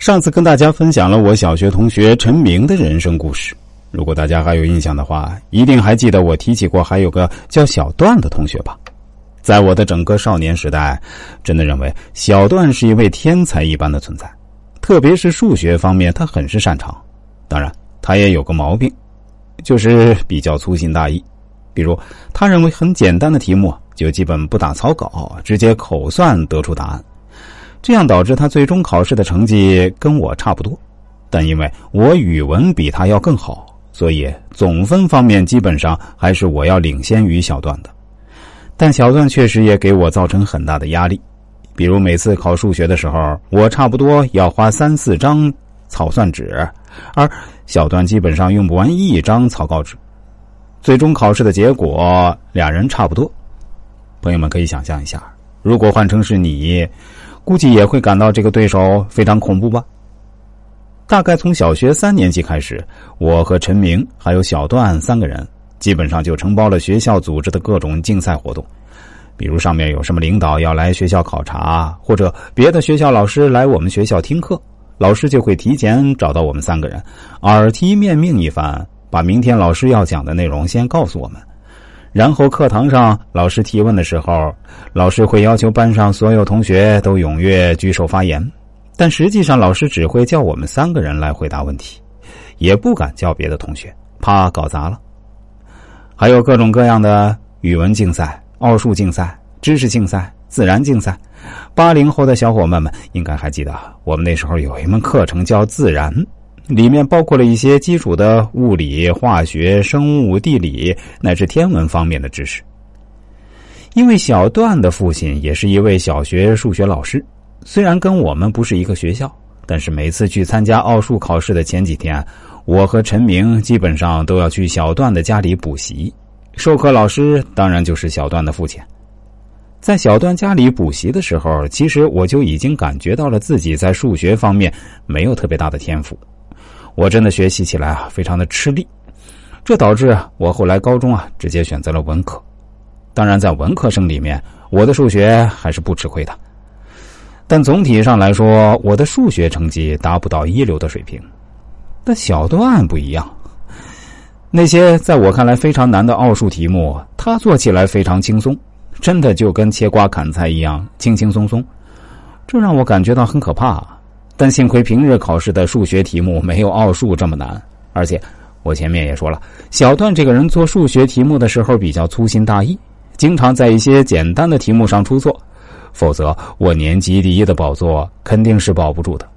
上次跟大家分享了我小学同学陈明的人生故事，如果大家还有印象的话，一定还记得我提起过还有个叫小段的同学吧？在我的整个少年时代，真的认为小段是一位天才一般的存在，特别是数学方面，他很是擅长。当然，他也有个毛病，就是比较粗心大意。比如，他认为很简单的题目就基本不打草稿，直接口算得出答案。这样导致他最终考试的成绩跟我差不多，但因为我语文比他要更好，所以总分方面基本上还是我要领先于小段的。但小段确实也给我造成很大的压力，比如每次考数学的时候，我差不多要花三四张草算纸，而小段基本上用不完一张草稿纸。最终考试的结果，俩人差不多。朋友们可以想象一下，如果换成是你。估计也会感到这个对手非常恐怖吧。大概从小学三年级开始，我和陈明还有小段三个人，基本上就承包了学校组织的各种竞赛活动。比如上面有什么领导要来学校考察，或者别的学校老师来我们学校听课，老师就会提前找到我们三个人，耳提面命一番，把明天老师要讲的内容先告诉我们。然后课堂上，老师提问的时候，老师会要求班上所有同学都踊跃举手发言，但实际上老师只会叫我们三个人来回答问题，也不敢叫别的同学，怕搞砸了。还有各种各样的语文竞赛、奥数竞赛、知识竞赛、自然竞赛。八零后的小伙伴们应该还记得，我们那时候有一门课程叫自然。里面包括了一些基础的物理、化学、生物、地理乃至天文方面的知识。因为小段的父亲也是一位小学数学老师，虽然跟我们不是一个学校，但是每次去参加奥数考试的前几天，我和陈明基本上都要去小段的家里补习。授课老师当然就是小段的父亲。在小段家里补习的时候，其实我就已经感觉到了自己在数学方面没有特别大的天赋。我真的学习起来啊，非常的吃力，这导致我后来高中啊直接选择了文科。当然，在文科生里面，我的数学还是不吃亏的。但总体上来说，我的数学成绩达不到一流的水平。但小段不一样，那些在我看来非常难的奥数题目，他做起来非常轻松，真的就跟切瓜砍菜一样轻轻松松，这让我感觉到很可怕。但幸亏平日考试的数学题目没有奥数这么难，而且我前面也说了，小段这个人做数学题目的时候比较粗心大意，经常在一些简单的题目上出错，否则我年级第一的宝座肯定是保不住的。